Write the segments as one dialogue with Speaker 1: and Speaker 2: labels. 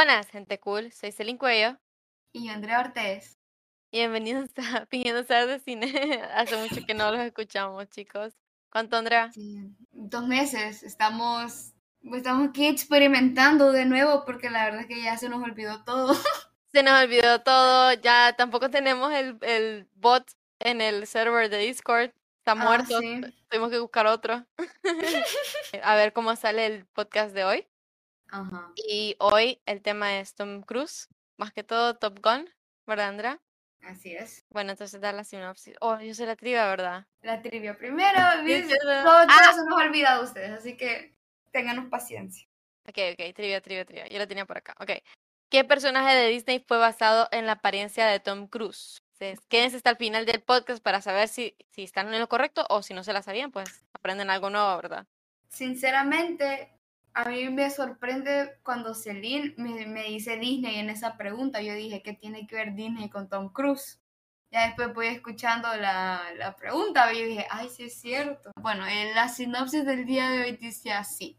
Speaker 1: Buenas, gente cool. Soy Celine Cuello.
Speaker 2: Y yo, Andrea Ortez.
Speaker 1: Y bienvenidos a Pidiendo Ser de Cine. Hace mucho que no los escuchamos, chicos. ¿Cuánto, Andrea?
Speaker 2: Sí, dos meses. Estamos, estamos aquí experimentando de nuevo porque la verdad es que ya se nos olvidó todo.
Speaker 1: Se nos olvidó todo. Ya tampoco tenemos el, el bot en el server de Discord. Está
Speaker 2: Ah,
Speaker 1: muerto.
Speaker 2: sí.
Speaker 1: Tenemos que buscar otro. a ver cómo sale el podcast de hoy.
Speaker 2: Ajá.
Speaker 1: Y hoy el tema es Tom Cruise. Más que todo Top Gun. ¿Verdad, Andrea?
Speaker 2: Así es.
Speaker 1: Bueno, entonces da la sinopsis. Oh, yo soy la trivia, ¿verdad?
Speaker 2: La trivia primero. todo
Speaker 1: Ah.
Speaker 2: se nos ha olvidado ustedes, así que ténganos paciencia.
Speaker 1: Ok, ok, trivia, trivia, trivia. Yo la tenía por acá. Ok. ¿Qué personaje de Disney fue basado en la apariencia de Tom Cruise? Entonces, quédense hasta el final del podcast para saber si, si están en lo correcto o si no se la sabían, pues aprenden algo nuevo, ¿verdad?
Speaker 2: Sinceramente, a mí me sorprende cuando Celine me, dice Disney en esa pregunta. Yo dije, ¿qué tiene que ver Disney con Tom Cruise? Ya después voy escuchando la, la pregunta y dije, ay, sí es cierto. Bueno, en la sinopsis del día de hoy dice así.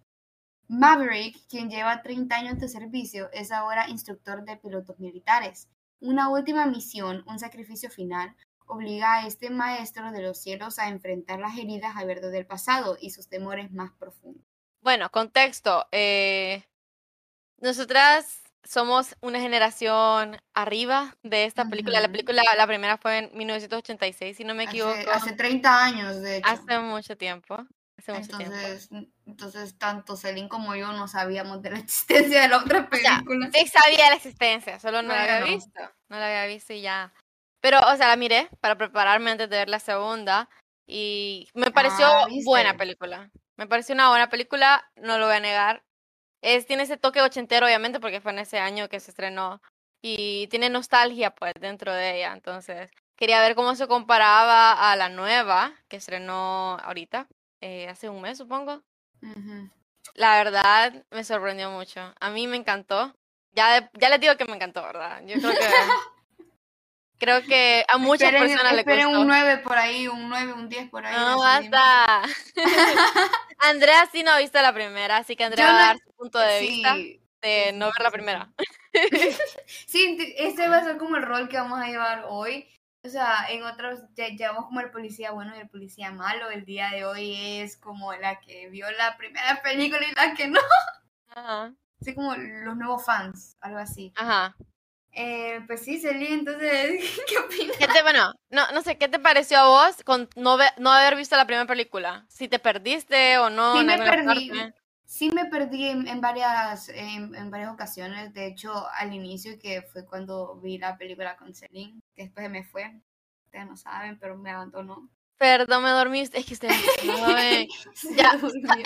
Speaker 2: Maverick, quien lleva 30 años de servicio, es ahora instructor de pilotos militares. Una última misión, un sacrificio final, obliga a este maestro de los cielos a enfrentar las heridas a verdo del pasado y sus temores más profundos.
Speaker 1: Bueno, contexto. eh, nosotras somos una generación arriba de esta película. La película, la primera fue en 1986, si no me equivoco.
Speaker 2: Hace, hace 30 años, de hecho.
Speaker 1: Hace mucho tiempo. Hace mucho tiempo.
Speaker 2: entonces, entonces, tanto Celine como yo no sabíamos de la existencia de la otra
Speaker 1: O sea,
Speaker 2: película.
Speaker 1: sí sabía la existencia, solo no la había visto. No la había visto y ya. Pero, o sea, la miré para prepararme antes de ver la segunda y me pareció
Speaker 2: Ah,
Speaker 1: buena película. Me pareció una buena película, no lo voy a negar. Es, tiene ese toque ochentero, obviamente, porque fue en ese año que se estrenó. Y tiene nostalgia, pues, dentro de ella. Entonces, quería ver cómo se comparaba a la nueva que estrenó ahorita, eh, hace un mes, supongo. La verdad, me sorprendió mucho. A mí me encantó. Ya, ya les digo que me encantó, ¿verdad? Yo creo que creo que a muchas
Speaker 2: Esperen,
Speaker 1: personas
Speaker 2: esperen
Speaker 1: gustó.
Speaker 2: un 9 por ahí, un 9, un 10 por ahí.
Speaker 1: No
Speaker 2: de
Speaker 1: basta. Andrea sí no ha visto la primera, así que Andrea
Speaker 2: Yo
Speaker 1: va a
Speaker 2: no-
Speaker 1: dar su punto de vista
Speaker 2: Sí,
Speaker 1: de
Speaker 2: sí,
Speaker 1: no ver la primera.
Speaker 2: Sí, ese va a ser como el rol que vamos a llevar hoy. O sea, en otros ya llevamos como el policía bueno y el policía malo. El día de hoy es como la que vio la primera película y la que no.
Speaker 1: Ajá.
Speaker 2: Así como los nuevos fans, algo así.
Speaker 1: Ajá.
Speaker 2: Eh, pues sí, Celine, entonces, ¿qué opinas?
Speaker 1: ¿Qué te, bueno, no, no sé, ¿qué te pareció a vos con no, ve- no haber visto la primera película? Si te perdiste o no
Speaker 2: Sí me perdí.
Speaker 1: parte.
Speaker 2: Sí me perdí en, en varias, en, en varias ocasiones. De hecho, al inicio, que fue cuando vi la película con Celine, que después me fue. Ustedes no saben, pero me abandonó.
Speaker 1: Perdón, me dormiste. Es que ustedes no Ya.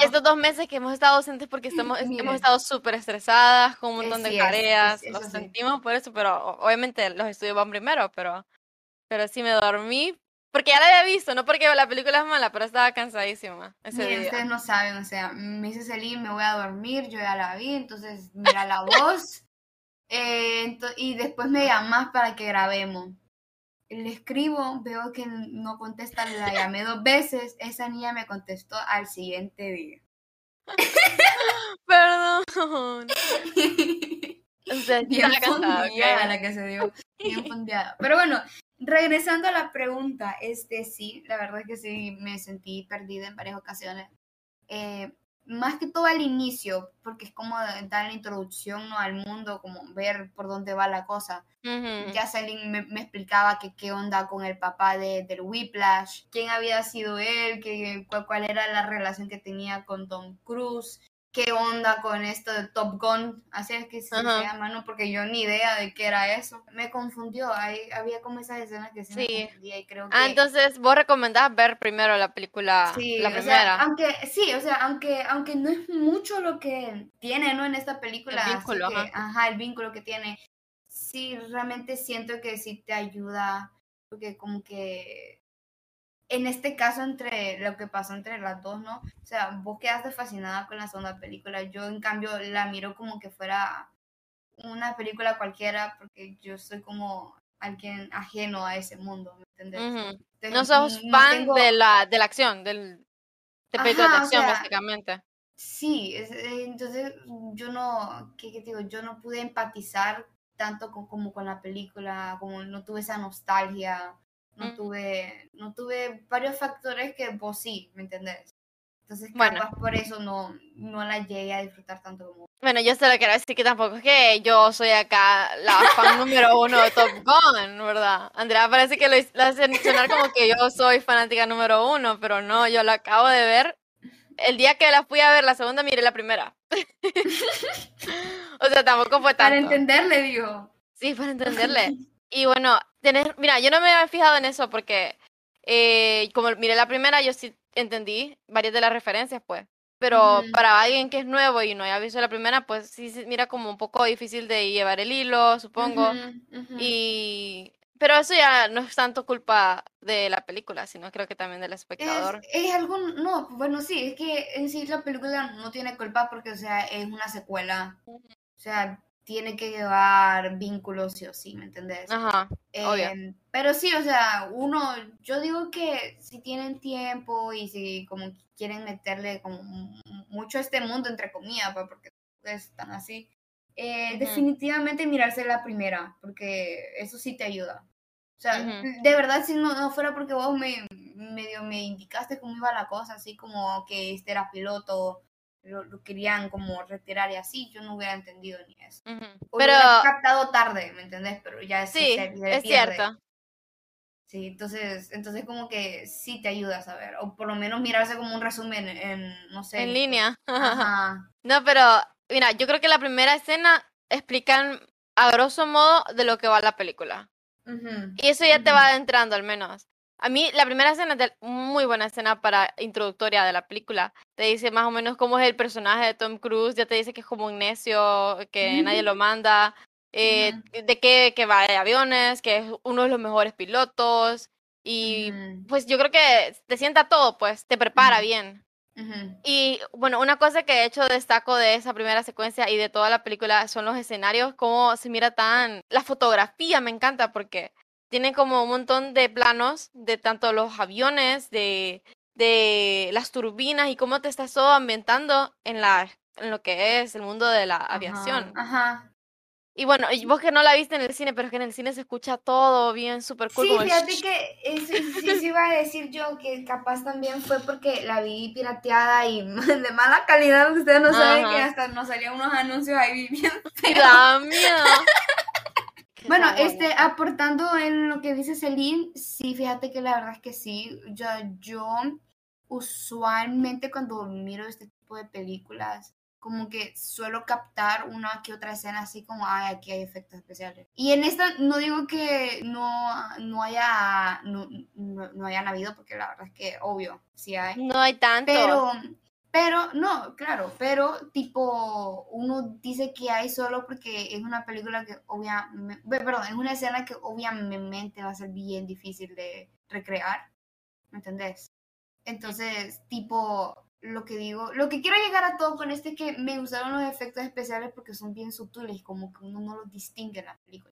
Speaker 1: Estos dos meses que hemos estado ausentes porque estamos, es- hemos estado súper estresadas con un montón de
Speaker 2: Sí,
Speaker 1: tareas,
Speaker 2: eso
Speaker 1: lo
Speaker 2: sí.
Speaker 1: sentimos por eso, pero obviamente los estudios van primero, pero, pero sí me dormí porque ya la había visto, no porque la película es mala, pero estaba cansadísima ese
Speaker 2: Miren,
Speaker 1: día.
Speaker 2: ustedes no saben, o sea, me dice Celine, me voy a dormir, yo ya la vi, entonces mira la voz. eh, y después me llamas para que grabemos. Le escribo, veo que no contesta, la llamé dos veces, esa niña me contestó al siguiente día.
Speaker 1: Perdón. O sea,
Speaker 2: bien la que se dio, bien fondeada. Pero bueno, regresando a la pregunta, este sí, la verdad es que sí me sentí perdida en varias ocasiones. Eh, más que todo al inicio, porque es como dar la introducción ¿no? al mundo, como ver por dónde va la cosa.
Speaker 1: Ujú.
Speaker 2: Ya Celine me, me explicaba que qué onda con el papá de, del Whiplash, quién había sido él, que, cuál, cuál era la relación que tenía con Tom Cruise, qué onda con esto de Top Gun, así es que se,
Speaker 1: Ajá.
Speaker 2: se llama, ¿no? Porque yo ni idea de qué era eso. Me confundió, ahí había como esas escenas que se
Speaker 1: Sí.
Speaker 2: me confundía y creo que...
Speaker 1: Ah, entonces vos recomendás ver primero la película,
Speaker 2: Sí,
Speaker 1: la
Speaker 2: o sea,
Speaker 1: primera.
Speaker 2: aunque sí, o sea, aunque aunque no es mucho lo que tiene, ¿no? En esta película, así
Speaker 1: vínculo,
Speaker 2: que,
Speaker 1: ajá.
Speaker 2: ajá, el vínculo que tiene, sí, realmente siento que sí te ayuda, porque como que en este caso entre lo que pasó entre las dos, ¿no? O sea, vos quedaste fascinada con la segunda película, yo en cambio la miro como que fuera una película cualquiera, porque yo soy como alguien ajeno a ese mundo, ¿me entiendes? Entonces,
Speaker 1: No sos
Speaker 2: no
Speaker 1: fan
Speaker 2: tengo-
Speaker 1: de la, de la acción, del, de de
Speaker 2: o
Speaker 1: acción,
Speaker 2: sea,
Speaker 1: básicamente.
Speaker 2: Sí, es- eh, entonces yo no, ¿qué, qué te digo? Yo no pude empatizar tanto con, como con la película, como no tuve esa nostalgia, no
Speaker 1: Mm.
Speaker 2: tuve, no tuve varios factores que vos sí, ¿me entendés? Entonces
Speaker 1: Bueno.
Speaker 2: capaz por eso no, no la llegué a disfrutar tanto como
Speaker 1: Bueno, yo solo quiero decir que tampoco es que yo soy acá la fan número uno de Top Gun, ¿verdad? Andrea parece que lo, lo hace sonar como que yo soy fanática número uno, pero no, yo la acabo de ver. El día que la fui a ver la segunda, miré la primera. o sea, tampoco fue
Speaker 2: Para
Speaker 1: tanto.
Speaker 2: entenderle, digo.
Speaker 1: Sí, para entenderle. Y bueno, tener, mira, yo no me había fijado en eso porque eh, como miré la primera, yo sí entendí varias de las referencias, pues. Pero
Speaker 2: Ujú.
Speaker 1: para alguien que es nuevo y no haya visto la primera, pues sí mira como un poco difícil de llevar el hilo, supongo.
Speaker 2: Ujú, ujú.
Speaker 1: Y pero eso ya no es tanto culpa de la película, sino creo que también del
Speaker 2: Es,
Speaker 1: espectador.
Speaker 2: es algo, no, bueno, sí, es que en sí la película no tiene culpa porque, o sea, es una secuela. O sea, tiene que llevar vínculos sí o sí, ¿me entendés?
Speaker 1: Ajá.
Speaker 2: Em, pero sí, o sea, uno, yo digo que si tienen tiempo y si como quieren meterle como mu- mucho a este mundo, entre comillas, pues, porque es tan así, eh,
Speaker 1: Ujú.
Speaker 2: definitivamente mirarse la primera, porque eso sí te ayuda. O sea,
Speaker 1: Ujú.
Speaker 2: de verdad, si no, no fuera porque vos me medio me indicaste cómo iba la cosa, así como que este era piloto, lo, lo querían como retirar y así, yo no hubiera entendido ni eso. O
Speaker 1: Pero
Speaker 2: lo captado tarde, ¿me entendés? Pero ya
Speaker 1: sí,
Speaker 2: se- se
Speaker 1: es cierto.
Speaker 2: Sí, entonces, entonces como que sí te ayuda a saber, o por lo menos mirarse como un resumen en, no sé.
Speaker 1: En línea.
Speaker 2: Ajá.
Speaker 1: No, pero mira, yo creo que la primera escena explican a grosso modo de lo que va la película.
Speaker 2: Ujú,
Speaker 1: Y eso ya te va adentrando al menos. A mí la primera escena es muy buena escena para introductoria de la película. Te dice más o menos cómo es el personaje de Tom Cruise, ya te dice que es como un necio, que nadie lo manda, eh, de que, que va de aviones, que es uno de los mejores pilotos. Y pues yo creo que te sienta todo, pues te prepara bien. Y bueno, una cosa que de hecho destaco de esa primera secuencia y de toda la película son los escenarios, cómo se mira tan... La fotografía me encanta porque tiene como un montón de planos de tanto los aviones, de, de las turbinas y cómo te estás todo ambientando en, la, en lo que es el mundo de la aviación.
Speaker 2: Ajá.
Speaker 1: Y bueno, y vos que no la viste en el cine, pero es que en el cine se escucha todo bien, súper cool.
Speaker 2: Sí,
Speaker 1: el
Speaker 2: fíjate que sí, sí, sí iba a decir yo que capaz también fue porque la vi pirateada y de mala calidad. Ustedes no saben que hasta nos salían unos anuncios ahí bien feos.
Speaker 1: Da miedo.
Speaker 2: Bueno, este, aportando en lo que dice Celine, sí, fíjate que la verdad es que sí. Yo, yo usualmente cuando miro este tipo de películas, como que suelo captar una que otra escena así como, ay, aquí hay efectos especiales. Y en esta no digo que no, no haya, no, no, no hayan habido, porque la verdad es que obvio, sí hay.
Speaker 1: No hay tanto.
Speaker 2: Pero, pero, no, claro, pero tipo, uno dice que hay solo porque es una película que obviamente, perdón, es una escena que obviamente va a ser bien difícil de recrear, ¿me entendés? Entonces, tipo, lo que digo, lo que quiero llegar a todo con este es que me gustaron los efectos especiales porque son bien sutiles, como que uno no los distingue en la película.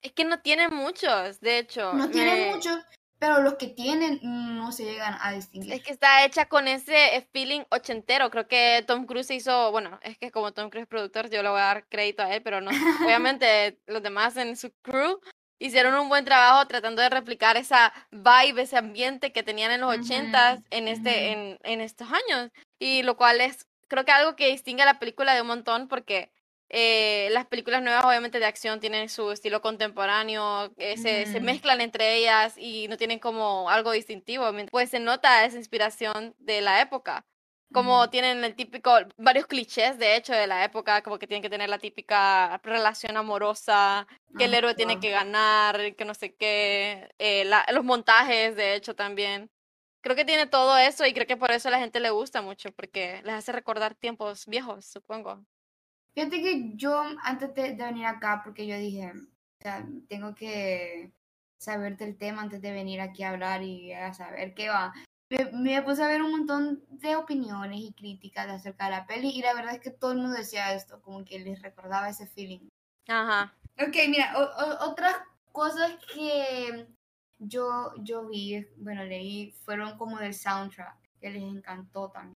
Speaker 1: Es que no tiene muchos, de hecho.
Speaker 2: No tienen
Speaker 1: Me-
Speaker 2: muchos, pero los que tienen no se llegan a distinguir.
Speaker 1: Es que está hecha con ese feeling ochentero. Creo que Tom Cruise hizo, bueno, es que como Tom Cruise es productor, yo le voy a dar crédito a él, pero no. Obviamente los demás en su crew hicieron un buen trabajo tratando de replicar esa vibe, ese ambiente que tenían en los ochentas en este,
Speaker 2: ujú.
Speaker 1: en, en estos años. Y lo cual es, creo que algo que distingue a la película de un montón porque eh, las películas nuevas obviamente de acción tienen su estilo contemporáneo, eh, se, se
Speaker 2: Ujú.
Speaker 1: mezclan entre ellas y no tienen como algo distintivo, pues se nota esa inspiración de la época. Como
Speaker 2: Ujú.
Speaker 1: tienen el típico, varios clichés de hecho de la época, como que tienen que tener la típica relación amorosa, que el
Speaker 2: Ajá.
Speaker 1: héroe tiene que ganar, que no sé qué, eh, la- los montajes de hecho también. Creo que tiene todo eso y creo que por eso a la gente le gusta mucho, porque les hace recordar tiempos viejos, supongo.
Speaker 2: Fíjate que yo antes de, de venir acá, porque yo dije, o sea, tengo que saber del tema antes de venir aquí a hablar y a saber qué va. Me, me puse a ver un montón de opiniones y críticas acerca de la peli y la verdad es que todo el mundo decía esto, como que les recordaba ese feeling.
Speaker 1: Ajá.
Speaker 2: Ok, mira, o- o- otras cosas que yo, yo vi, bueno, leí, fueron como del soundtrack, que les encantó también.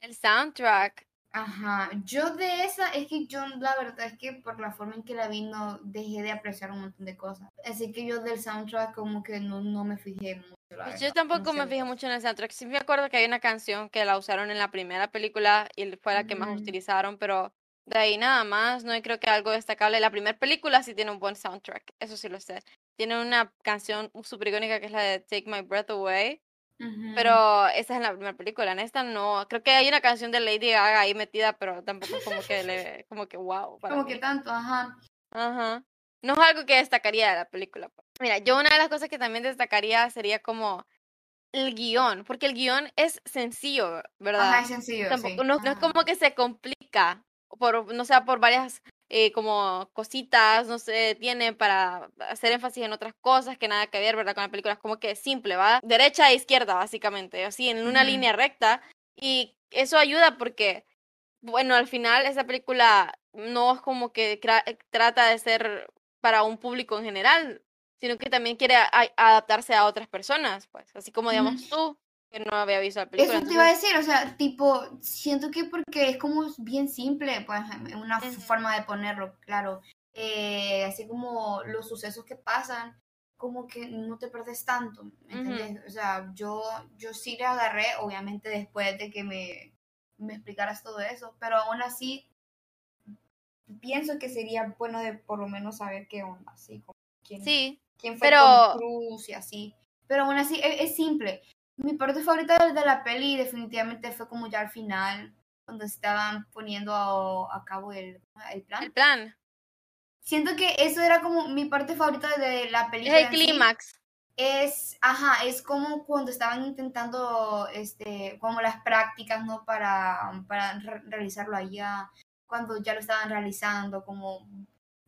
Speaker 1: El soundtrack.
Speaker 2: Ajá, yo de esa, es que yo la verdad es que por la forma en que la vi no dejé de apreciar un montón de cosas. Así que yo del soundtrack como que no, no me fijé mucho.
Speaker 1: Pues yo tampoco
Speaker 2: no
Speaker 1: me
Speaker 2: sé.
Speaker 1: fijé mucho en el soundtrack. Sí me acuerdo que hay una canción que la usaron en la primera película y fue la que más
Speaker 2: Ujú.
Speaker 1: utilizaron, pero de ahí nada más, no creo que algo destacable. La primera película sí tiene un buen soundtrack, eso sí lo sé. Tiene una canción súper icónica que es la de Take My Breath Away, Pero esa es la primera película. En esta no, creo que hay una canción de Lady Gaga ahí metida, pero tampoco es como que le, como que wow. para
Speaker 2: Como que tanto, ajá.
Speaker 1: Ajá. No es algo que destacaría de la película. pues. Mira, yo una de las cosas que también destacaría sería como el guion, porque el guion es sencillo, ¿verdad?
Speaker 2: Ajá, es sencillo,
Speaker 1: Tampoco,
Speaker 2: sí.
Speaker 1: no, no es como que se complica, por, no sea por varias eh, como cositas, no sé, tiene para hacer énfasis en otras cosas que nada que ver, ¿verdad? Con la película es como que simple, ¿va? Derecha e izquierda, básicamente, así, en una línea recta, y eso ayuda porque, bueno, al final esa película no es como que trata de ser para un público en general, sino que también quiere a- adaptarse a otras personas, pues, así como digamos tú, que no había visto la película.
Speaker 2: Eso te iba a decir, o sea, tipo, siento que porque es como bien simple, pues, una forma de ponerlo, claro. Eh, así como los sucesos que pasan, como que no te perdes tanto. O sea, yo, yo sí le agarré, obviamente después de que me, me explicaras todo eso, pero aún así pienso que sería bueno de por lo menos saber qué onda, así como quién,
Speaker 1: Sí,
Speaker 2: quién fue
Speaker 1: pero-
Speaker 2: Tom Cruise y así. Pero aún así es, es simple. Mi parte favorita de, la peli definitivamente fue como ya al final, cuando estaban poniendo a, a cabo el, el plan.
Speaker 1: el plan.
Speaker 2: Siento que eso era como mi parte favorita de la
Speaker 1: Es
Speaker 2: película.
Speaker 1: el
Speaker 2: en sí.
Speaker 1: clímax.
Speaker 2: Es, ajá, es como cuando estaban intentando, este, como las prácticas, ¿no? Para, para re- realizarlo allá, cuando ya lo estaban realizando, como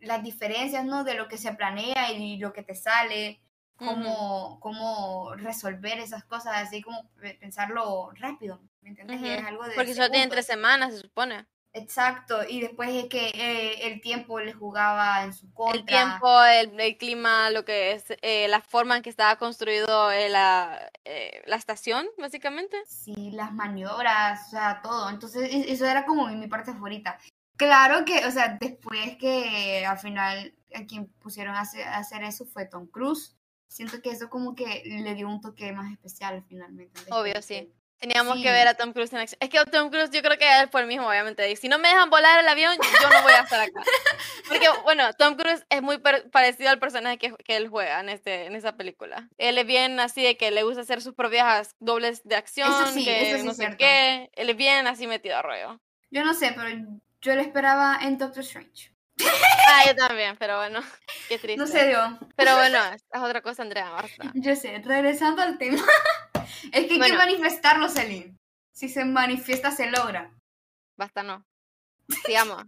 Speaker 2: las diferencias, ¿no? De lo que se planea y lo que te sale, cómo, cómo resolver esas cosas, así como pe- pensarlo rápido, ¿me entiendes? Y
Speaker 1: Ujú.
Speaker 2: es algo de
Speaker 1: Porque solo tienen tres semanas, se supone.
Speaker 2: Exacto, y después es que eh, el tiempo le jugaba en su contra.
Speaker 1: El tiempo, el, el clima, lo que es eh, la forma en que estaba construido eh, la, eh, la estación, básicamente.
Speaker 2: Sí, las maniobras, o sea, todo. Entonces, e- eso era como mi, mi parte favorita. Claro que, o sea, después que al final a quien pusieron a hacer, a hacer eso fue Tom Cruise. Siento que eso como que le dio un toque más especial finalmente.
Speaker 1: Obvio, sí. Teníamos
Speaker 2: Sí.
Speaker 1: que ver a Tom Cruise en acción. Es que Tom Cruise yo creo que él fue el mismo, obviamente. Y si no me dejan volar el avión, yo no voy a estar acá. Porque, bueno, Tom Cruise es muy parecido al personaje que, que él juega en, este, en esa película. Él es bien así de que le gusta hacer sus propias dobles de acción,
Speaker 2: sí,
Speaker 1: que
Speaker 2: eso sí
Speaker 1: no
Speaker 2: es
Speaker 1: sé
Speaker 2: cierto.
Speaker 1: qué. Él es bien así metido a rollo.
Speaker 2: Yo no sé, pero yo lo esperaba en Doctor Strange.
Speaker 1: Ah, yo también, pero bueno, qué triste.
Speaker 2: No se dio.
Speaker 1: Pero bueno, es otra cosa, Andrea, basta.
Speaker 2: Yo sé, regresando al tema. es que hay que manifestarlo, Celine. Si se manifiesta, se logra.
Speaker 1: Basta, no. Sigamos.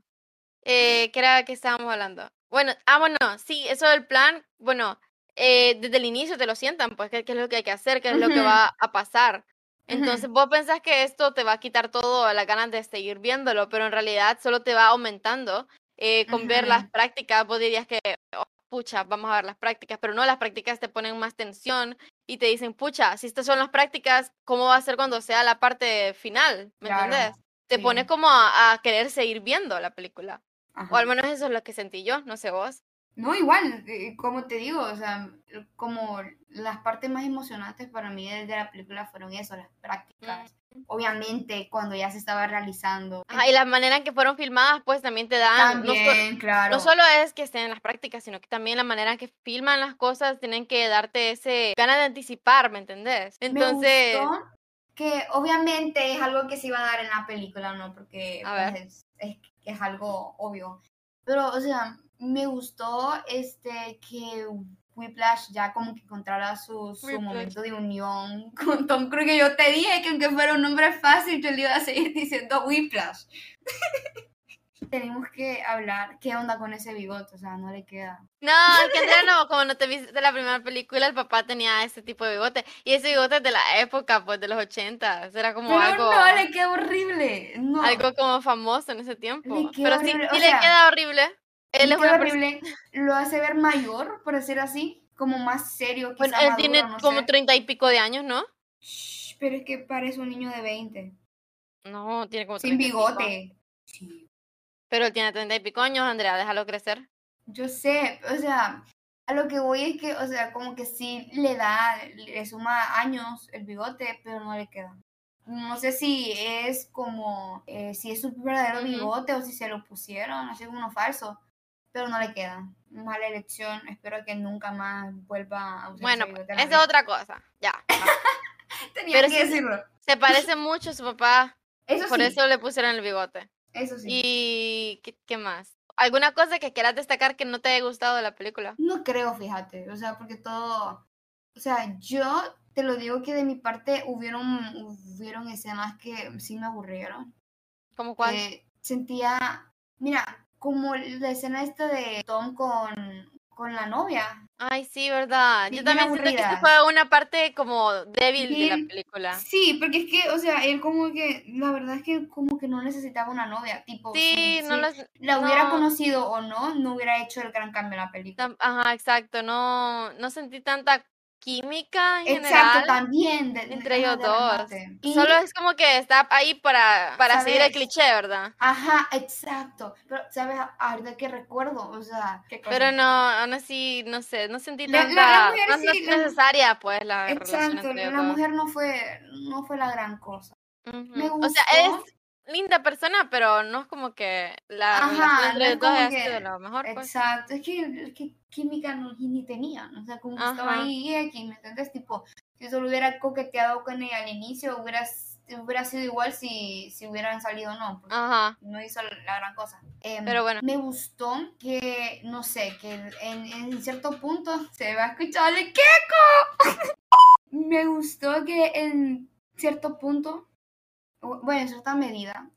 Speaker 1: Eh, ¿Qué era que estábamos hablando? Bueno, ah, bueno, sí, eso del plan, bueno, eh, desde el inicio te lo sientan, pues, qué, qué es lo que hay que hacer, qué es lo que va a pasar. Entonces, vos pensás que esto te va a quitar todo las ganas de seguir viéndolo, pero en realidad solo te va aumentando. Eh, con ver las prácticas, vos dirías que, oh, pucha, vamos a ver las prácticas, pero no, las prácticas te ponen más tensión y te dicen, pucha, si estas son las prácticas, ¿cómo va a ser cuando sea la parte final? ¿Me
Speaker 2: Claro,
Speaker 1: entendés? Te
Speaker 2: sí.
Speaker 1: pone como a, a querer seguir viendo la película. O al menos eso es lo que sentí yo, no sé vos.
Speaker 2: No, igual, eh, como te digo, o sea, como las partes más emocionantes para mí de la película fueron eso, las prácticas. Obviamente, cuando ya se estaba realizando.
Speaker 1: Ajá, y la manera en que fueron filmadas, pues también te dan, no,
Speaker 2: También, claro.
Speaker 1: no solo es que estén en las prácticas, sino que también la manera en que filman las cosas tienen que darte ese ganas de anticipar, ¿me entendés? Entonces,
Speaker 2: Me gustó que obviamente es algo que se iba a dar en la película, ¿no? Porque pues, es, es algo obvio. Pero, o sea, me gustó este que Whiplash ya como que encontrara su, su momento de unión con Tom Cruise, que yo te dije que aunque fuera un nombre fácil, yo le iba a seguir diciendo Whiplash. Tenemos que hablar qué onda con ese bigote, o sea, no le queda.
Speaker 1: no, es que no, como no te viste la primera película, el papá tenía ese tipo de bigote. Y ese bigote es de la época, pues, de los 80. Era como
Speaker 2: Pero
Speaker 1: algo,
Speaker 2: no, le queda horrible. No,
Speaker 1: algo como famoso en ese tiempo.
Speaker 2: Le
Speaker 1: Pero sí,
Speaker 2: horrible,
Speaker 1: sí
Speaker 2: o
Speaker 1: le
Speaker 2: sea,
Speaker 1: queda horrible. Él es una persona-
Speaker 2: horrible. Lo hace ver mayor, por decir así, como más serio, quizá
Speaker 1: Bueno, él
Speaker 2: maduro,
Speaker 1: tiene
Speaker 2: no
Speaker 1: como
Speaker 2: sé.
Speaker 1: treinta y pico de años, ¿no?
Speaker 2: Shh, pero es que parece un niño de 20.
Speaker 1: No, tiene como
Speaker 2: Sin
Speaker 1: 30 y pico.
Speaker 2: bigote. Sí.
Speaker 1: Pero él tiene treinta y pico años, Andrea, déjalo crecer.
Speaker 2: Yo sé, o sea, a lo que voy es que, o sea, como que sí le da, le suma años el bigote, pero no le queda. No sé si es como, eh, si es su verdadero bigote o si se lo pusieron, así como uno falso, pero no le queda. Mala elección, espero que nunca más vuelva a usar
Speaker 1: Bueno, esa es otra cosa. Ya.
Speaker 2: Tenía
Speaker 1: pero
Speaker 2: que
Speaker 1: sí-
Speaker 2: decirlo.
Speaker 1: Se parece mucho a su papá,
Speaker 2: Eso
Speaker 1: por
Speaker 2: sí,
Speaker 1: eso le pusieron el bigote.
Speaker 2: eso sí.
Speaker 1: ¿Y qué, qué más? ¿Alguna cosa que quieras destacar que no te haya gustado de la película?
Speaker 2: No creo, fíjate, o sea, porque todo, o sea, yo te lo digo que de mi parte hubieron, hubieron escenas que sí me aburrieron.
Speaker 1: ¿Cómo cuál?
Speaker 2: sentía, mira, como la escena esta de Tom con, con la novia.
Speaker 1: Ay, sí, verdad.
Speaker 2: Sí,
Speaker 1: Yo también siento que
Speaker 2: aburridas.
Speaker 1: fue una parte como débil de la película.
Speaker 2: Sí, porque es que, o sea, él como que, la verdad es que como que no necesitaba una novia, tipo,
Speaker 1: Sí,
Speaker 2: si-
Speaker 1: no
Speaker 2: si
Speaker 1: los...
Speaker 2: la hubiera
Speaker 1: no.
Speaker 2: conocido o no, no hubiera hecho el gran cambio en la película.
Speaker 1: Ajá, exacto. No, no sentí tanta química en
Speaker 2: Exacto,
Speaker 1: general
Speaker 2: también. de-
Speaker 1: entre ellos dos.
Speaker 2: Y-
Speaker 1: Solo es como que está ahí para, para seguir el cliché, ¿verdad?
Speaker 2: Ajá, exacto. Pero, ¿sabes? Ahorita que recuerdo, o sea, qué cosa.
Speaker 1: Pero no, aún así, no sé, no sentí
Speaker 2: La- la-
Speaker 1: tanta...
Speaker 2: la mujer
Speaker 1: no, no
Speaker 2: sí,
Speaker 1: es
Speaker 2: la-
Speaker 1: necesaria, pues, la relación
Speaker 2: Exacto,
Speaker 1: entre ellos
Speaker 2: la mujer no fue, no fue la gran cosa. Me
Speaker 1: O sea,
Speaker 2: gustó.
Speaker 1: es linda persona, pero no es como que la
Speaker 2: Ajá, no
Speaker 1: entre
Speaker 2: es
Speaker 1: ellos dos haya
Speaker 2: que-
Speaker 1: sido lo mejor, pues.
Speaker 2: Exacto, es que, es que química no, ni tenían, o sea, como que estaba ahí y aquí, ¿me entiendes? Tipo, si solo hubiera coqueteado con ella al inicio, hubiera, hubiera sido igual si, si hubieran salido o no,
Speaker 1: Ajá.
Speaker 2: no hizo la gran cosa. Em,
Speaker 1: Pero bueno.
Speaker 2: Me gustó que, no sé, que en, en cierto punto se va a escuchar el queco. me gustó que en cierto punto, bueno, en cierta medida,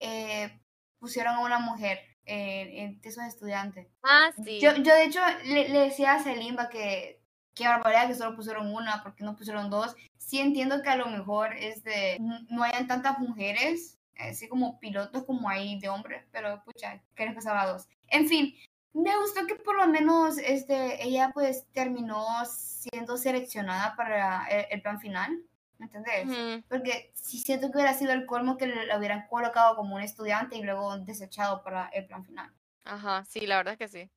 Speaker 2: eh, pusieron a una mujer eh, entre esos estudiantes.
Speaker 1: Ah, sí.
Speaker 2: Yo, yo de hecho le, le decía a Selimba que qué barbaridad que solo pusieron una, porque no pusieron dos. Sí entiendo que a lo mejor este, no hayan tantas mujeres, así como pilotos como hay de hombres, pero pucha, ¿qué les pasaba a dos? En fin, me gustó que por lo menos este, ella pues terminó siendo seleccionada para el, el plan final, ¿me entendés?
Speaker 1: Ujú.
Speaker 2: Porque sí siento que hubiera sido el colmo que la hubieran colocado como un estudiante y luego desechado para el plan final.
Speaker 1: Ajá, sí, la verdad es que sí.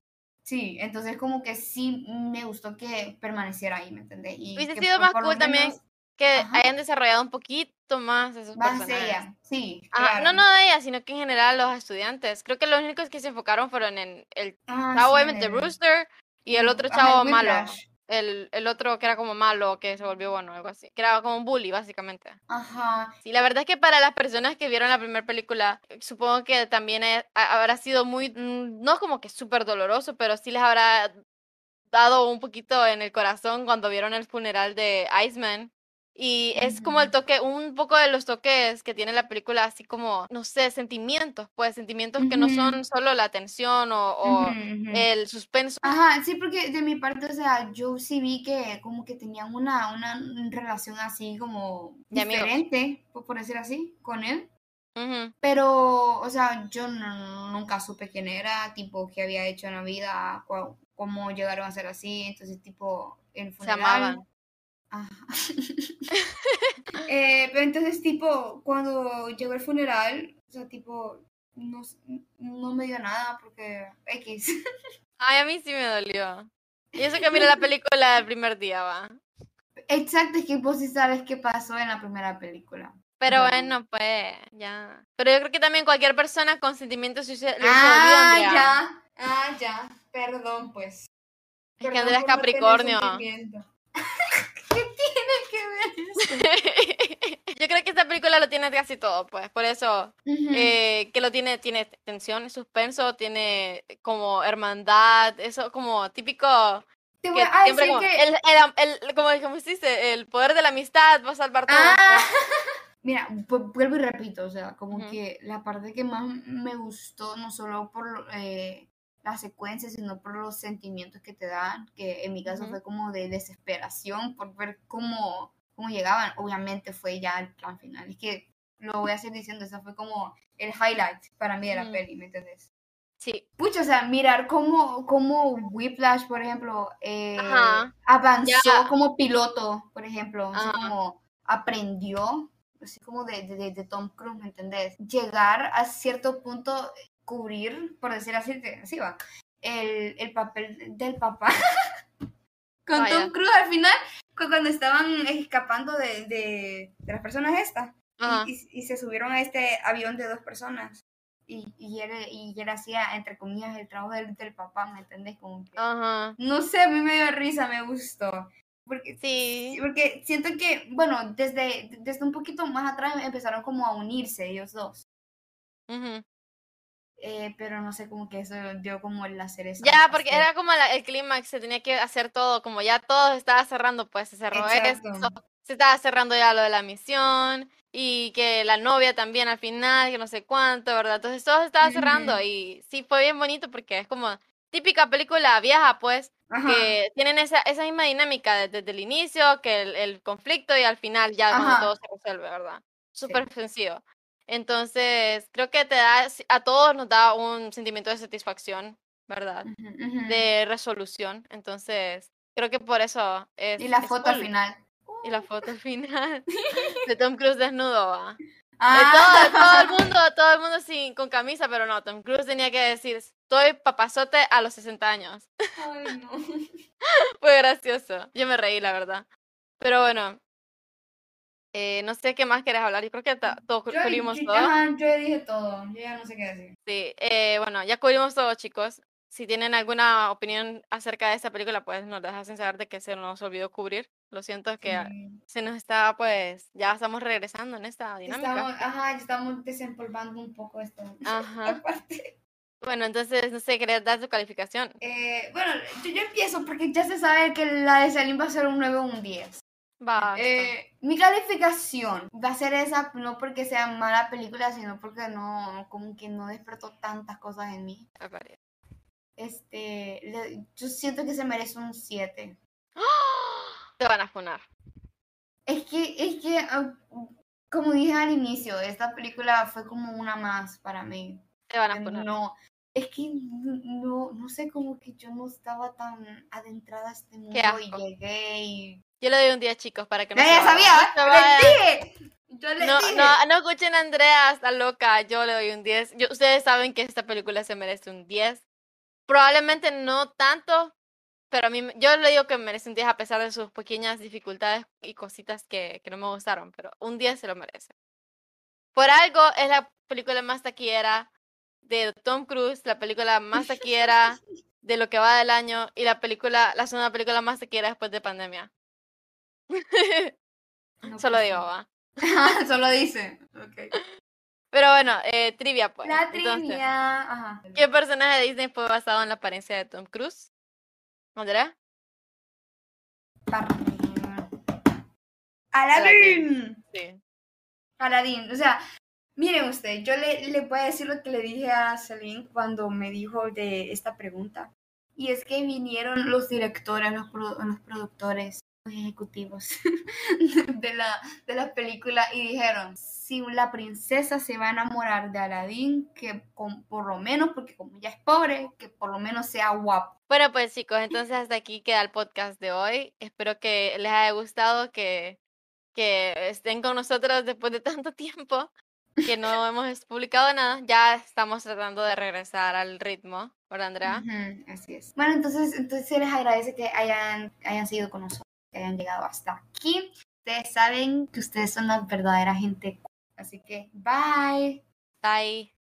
Speaker 2: Sí, entonces como que sí me gustó que permaneciera ahí, ¿me entendés? Y
Speaker 1: Hubiese sido más
Speaker 2: lo
Speaker 1: cool también
Speaker 2: menos
Speaker 1: que
Speaker 2: Ajá.
Speaker 1: hayan desarrollado un poquito más esos
Speaker 2: Más
Speaker 1: personajes.
Speaker 2: ella, sí,
Speaker 1: Ajá,
Speaker 2: claro.
Speaker 1: no, no de ella, sino que en general los estudiantes. Creo que los únicos que se enfocaron fueron en el
Speaker 2: Ah,
Speaker 1: chavo,
Speaker 2: sí,
Speaker 1: Rooster, y el otro
Speaker 2: Ajá,
Speaker 1: chavo
Speaker 2: el
Speaker 1: malo.
Speaker 2: Whiplash.
Speaker 1: El, el otro que era como malo, que se volvió bueno, algo así. Que era como un bully, básicamente.
Speaker 2: Ajá,
Speaker 1: Sí, la verdad es que para las personas que vieron la primera película, supongo que también eh, ha- habrá sido muy, mm, no como que súper doloroso, pero sí les habrá dado un poquito en el corazón cuando vieron el funeral de Iceman. Y es como el toque, un poco de los toques que tiene la película, así como, no sé, sentimientos, pues sentimientos que no son solo la tensión o, el suspenso.
Speaker 2: Ajá, sí, porque de mi parte, o sea, yo sí vi que como que tenían una, una relación así como
Speaker 1: De amigos.
Speaker 2: diferente, por, por decir así, con él. Pero, o sea, yo no- nunca supe quién era, tipo, qué había hecho en la vida, cómo llegaron a ser así, entonces, tipo, el
Speaker 1: Se
Speaker 2: funeral.
Speaker 1: amaban.
Speaker 2: Ajá. Eh, pero entonces, tipo, cuando llegó el funeral, o sea, tipo, no, no me dio nada porque X.
Speaker 1: Ay, a mí sí me dolió. Y eso que miré la película el primer día, va.
Speaker 2: Exacto, es que vos sí sabes qué pasó en la primera película.
Speaker 1: Pero bueno, pues, ya. Pero yo creo que también cualquier persona con sentimientos dolido,
Speaker 2: Ah, ya. Ah, ya. Perdón, pues.
Speaker 1: Es que Andrea es
Speaker 2: no tener
Speaker 1: Capricornio.
Speaker 2: sentimiento. ¿Qué tiene que ver eso?
Speaker 1: yo creo que esta película lo tiene casi todo, pues. Por eso, eh, que lo tiene, tiene tensión, suspenso, tiene como hermandad, eso como típico
Speaker 2: Te voy a
Speaker 1: siempre
Speaker 2: decir
Speaker 1: como,
Speaker 2: que...
Speaker 1: el, el- el- como, se dice, el poder de la amistad va a salvar todo.
Speaker 2: Ah,
Speaker 1: pues.
Speaker 2: Mira, vu- vuelvo y repito, o sea, como que la parte que más me gustó, no solo por eh, la secuencia, sino por los sentimientos que te dan, que en mi caso fue como de desesperación por ver cómo, cómo llegaban. Obviamente fue ya el plan final. Es que lo voy a seguir diciendo, esa fue como el highlight para mí de la
Speaker 1: Ujú.
Speaker 2: peli, ¿me entiendes?
Speaker 1: Sí,
Speaker 2: Pucha, o sea, mirar cómo, cómo Whiplash, por ejemplo, eh, avanzó
Speaker 1: Ya.
Speaker 2: como piloto, por ejemplo,
Speaker 1: Ajá.
Speaker 2: como aprendió así como de, de, de Tom Cruise, ¿me entendés? Llegar a cierto punto, cubrir, por decir así, así va, el, el papel del papá. Con
Speaker 1: Vaya.
Speaker 2: Tom Cruise al final, cu- cuando estaban escapando de, de, de las personas estas. y-
Speaker 1: Ajá.
Speaker 2: Y, y se subieron a este avión de dos personas. Y, y, él, y él hacía, entre comillas, el trabajo del, del papá, ¿me entendés? Como que,
Speaker 1: Ajá.
Speaker 2: no sé, a mí me dio risa, me gustó. Porque,
Speaker 1: Sí.
Speaker 2: porque siento que, bueno, desde, desde un poquito más atrás empezaron como a unirse ellos dos. Eh, pero no sé, como que eso dio como la cereza.
Speaker 1: Ya, porque era como la- el clímax, se tenía que hacer todo, como ya todo se estaba cerrando, pues se cerró
Speaker 2: Exacto.
Speaker 1: esto, se estaba cerrando ya lo de la misión, y que la novia también al final, que no sé cuánto, ¿verdad? Entonces todo se estaba cerrando,
Speaker 2: Ujú.
Speaker 1: y sí fue bien bonito porque es como típica película vieja, pues,
Speaker 2: Ajá.
Speaker 1: que tienen esa, esa misma dinámica de- desde el inicio, que el, el conflicto y al final ya todo se resuelve, ¿verdad?
Speaker 2: Sí.
Speaker 1: Súper sencillo. Entonces, creo que te da, a todos nos da un sentimiento de satisfacción, ¿verdad? De resolución. Entonces, creo que por eso es.
Speaker 2: Y la
Speaker 1: es
Speaker 2: foto al final.
Speaker 1: Y la foto al final de Tom Cruise desnudo, ¿va? De
Speaker 2: Ah.
Speaker 1: todo, todo el mundo, todo el mundo sin, con camisa, pero no, Tom Cruise tenía que decir, estoy papazote a los 60 años.
Speaker 2: Ay, no.
Speaker 1: Fue gracioso. Yo me reí, la verdad. Pero bueno, eh, no sé qué más quieres hablar. Yo creo que ta- todo,
Speaker 2: Yo,
Speaker 1: cubrimos
Speaker 2: yo-
Speaker 1: todo.
Speaker 2: ajá, yo ya dije todo. Yo ya no sé qué decir.
Speaker 1: Sí, eh, bueno, ya cubrimos todo, chicos. Si tienen alguna opinión acerca de esta película, pues nos dejan saber de que se nos olvidó cubrir. Lo siento que
Speaker 2: Sí.
Speaker 1: se nos está, pues, ya estamos regresando en esta dinámica.
Speaker 2: Estamos, ajá, estamos desempolvando un poco esto.
Speaker 1: Ajá.
Speaker 2: Aparte.
Speaker 1: Bueno, entonces, no sé, ¿querías dar tu calificación?
Speaker 2: Eh, bueno, yo, yo empiezo porque ya se sabe que la de Salim va a ser un 9 o un 10. Eh, mi calificación va a ser esa, no porque sea mala película, sino porque no, como que no despertó tantas cosas en mí. Este, le- yo siento que se merece un 7.
Speaker 1: Te van a funar.
Speaker 2: Es que, es que, ah, como dije al inicio, esta película fue como una más para mí.
Speaker 1: Te van a funar.
Speaker 2: No, es que no, no sé, como que yo no estaba tan adentrada a este mundo y llegué y...
Speaker 1: Yo le doy un día, chicos, para que no vayan.
Speaker 2: sabía,
Speaker 1: vayan.
Speaker 2: dije, yo les
Speaker 1: No,
Speaker 2: dije.
Speaker 1: no, no escuchen a Andrea, está loca. Yo le doy un 10. Yo, ustedes saben que esta película se merece un 10. Probablemente no tanto, pero a mí, yo le digo que merece un 10 a pesar de sus pequeñas dificultades y cositas que, que no me gustaron, pero un 10 se lo merece. Por algo es la película más taquillera de Tom Cruise, la película más taquillera de lo que va del año y la película, la segunda película más taquillera después de pandemia.
Speaker 2: No,
Speaker 1: Solo
Speaker 2: pues,
Speaker 1: digo, va.
Speaker 2: Solo dice. ok.
Speaker 1: Pero bueno, eh, trivia pues.
Speaker 2: La
Speaker 1: Entonces,
Speaker 2: trivia. Ajá.
Speaker 1: ¿Qué personaje de Disney fue basado en la apariencia de Tom Cruise? ¿Andrea?
Speaker 2: Aladdin.
Speaker 1: Sí.
Speaker 2: Aladdin. O sea, miren usted, yo le, le voy a decir lo que le dije a Celine cuando me dijo de esta pregunta. Y es que vinieron los directores, los, produ- los productores, ejecutivos de la, de la película y dijeron, si la princesa se va a enamorar de Aladdin, que con- por lo menos, porque como ya es pobre, que por lo menos sea guapo.
Speaker 1: Bueno, pues chicos, entonces hasta aquí queda el podcast de hoy. Espero que les haya gustado, que, que estén con nosotros después de tanto tiempo que no hemos publicado nada. Ya estamos tratando de regresar al ritmo, ¿verdad, Andrea?
Speaker 2: Así es. Bueno, entonces, entonces se les agradece que hayan, hayan sido con nosotros, que hayan llegado hasta aquí. Ustedes saben que ustedes son la verdadera gente. Así que, bye.
Speaker 1: Bye.